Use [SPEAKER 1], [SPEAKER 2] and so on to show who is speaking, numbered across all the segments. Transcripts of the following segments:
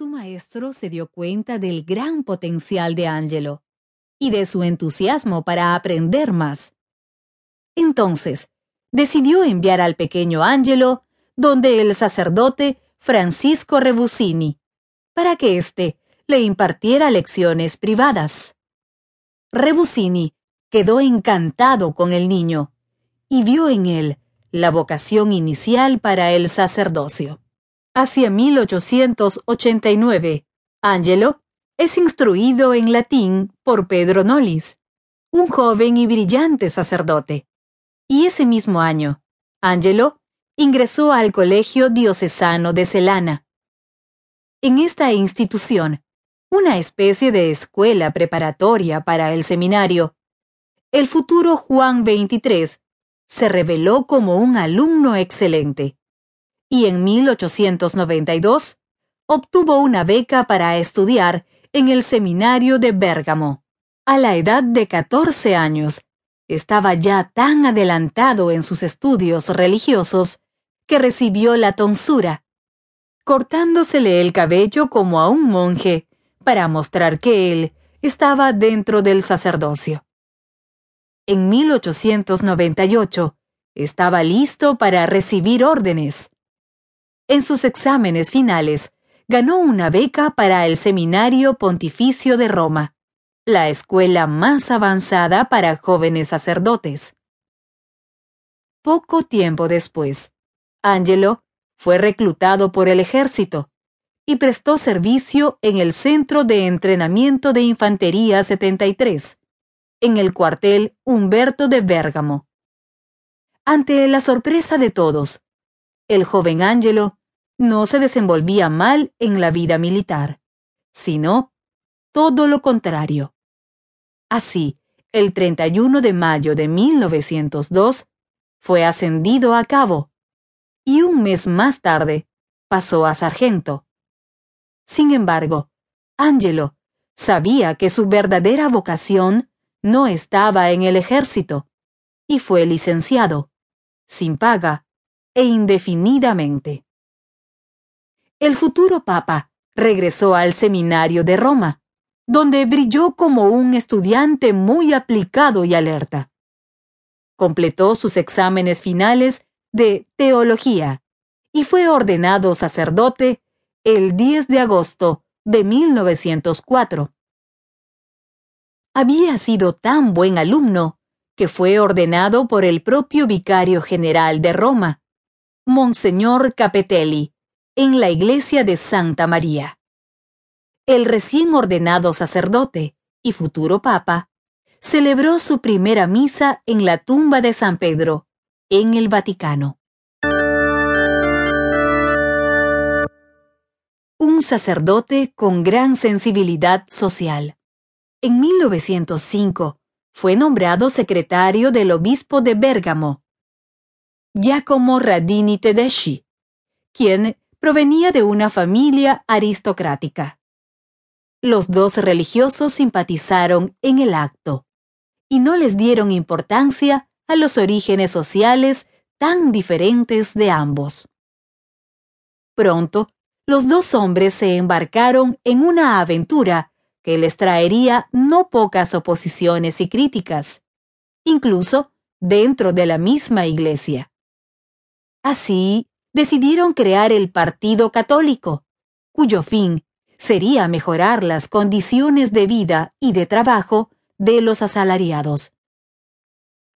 [SPEAKER 1] su maestro se dio cuenta del gran potencial de Angelo y de su entusiasmo para aprender más. Entonces, decidió enviar al pequeño Angelo donde el sacerdote Francisco Rebusini, para que éste le impartiera lecciones privadas. Rebusini quedó encantado con el niño y vio en él la vocación inicial para el sacerdocio. Hacia 1889, Angelo es instruido en latín por Pedro Nolis, un joven y brillante sacerdote. Y ese mismo año, Angelo ingresó al Colegio Diocesano de Celana. En esta institución, una especie de escuela preparatoria para el seminario, el futuro Juan XXIII se reveló como un alumno excelente y en 1892 obtuvo una beca para estudiar en el seminario de Bérgamo. A la edad de 14 años, estaba ya tan adelantado en sus estudios religiosos que recibió la tonsura, cortándosele el cabello como a un monje para mostrar que él estaba dentro del sacerdocio. En 1898 estaba listo para recibir órdenes en sus exámenes finales, ganó una beca para el Seminario Pontificio de Roma, la escuela más avanzada para jóvenes sacerdotes. Poco tiempo después, Angelo fue reclutado por el ejército y prestó servicio en el Centro de Entrenamiento de Infantería 73, en el cuartel Humberto de Bérgamo. Ante la sorpresa de todos, el joven Angelo no se desenvolvía mal en la vida militar, sino todo lo contrario. Así, el 31 de mayo de 1902 fue ascendido a cabo y un mes más tarde pasó a sargento. Sin embargo, Angelo sabía que su verdadera vocación no estaba en el ejército y fue licenciado, sin paga e indefinidamente el futuro Papa regresó al seminario de Roma, donde brilló como un estudiante muy aplicado y alerta. Completó sus exámenes finales de teología y fue ordenado sacerdote el 10 de agosto de 1904. Había sido tan buen alumno que fue ordenado por el propio vicario general de Roma, Monseñor Capetelli, en la iglesia de Santa María. El recién ordenado sacerdote y futuro papa celebró su primera misa en la tumba de San Pedro, en el Vaticano. Un sacerdote con gran sensibilidad social. En 1905 fue nombrado secretario del obispo de Bérgamo, Giacomo Radini Tedeschi, quien provenía de una familia aristocrática. Los dos religiosos simpatizaron en el acto y no les dieron importancia a los orígenes sociales tan diferentes de ambos. Pronto, los dos hombres se embarcaron en una aventura que les traería no pocas oposiciones y críticas, incluso dentro de la misma iglesia. Así, decidieron crear el Partido Católico, cuyo fin sería mejorar las condiciones de vida y de trabajo de los asalariados.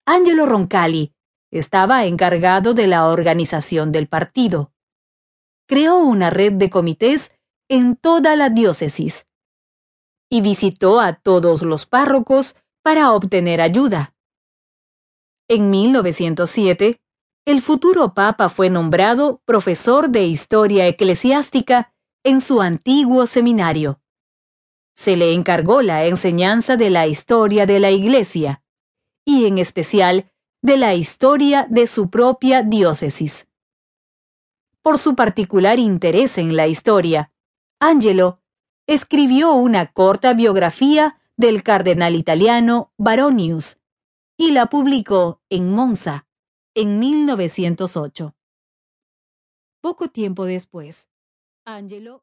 [SPEAKER 1] Angelo Roncalli estaba encargado de la organización del partido. Creó una red de comités en toda la diócesis y visitó a todos los párrocos para obtener ayuda. En 1907, el futuro papa fue nombrado profesor de historia eclesiástica en su antiguo seminario. Se le encargó la enseñanza de la historia de la Iglesia, y en especial de la historia de su propia diócesis. Por su particular interés en la historia, Angelo escribió una corta biografía del cardenal italiano Baronius y la publicó en Monza en 1908. Poco tiempo después, Angelo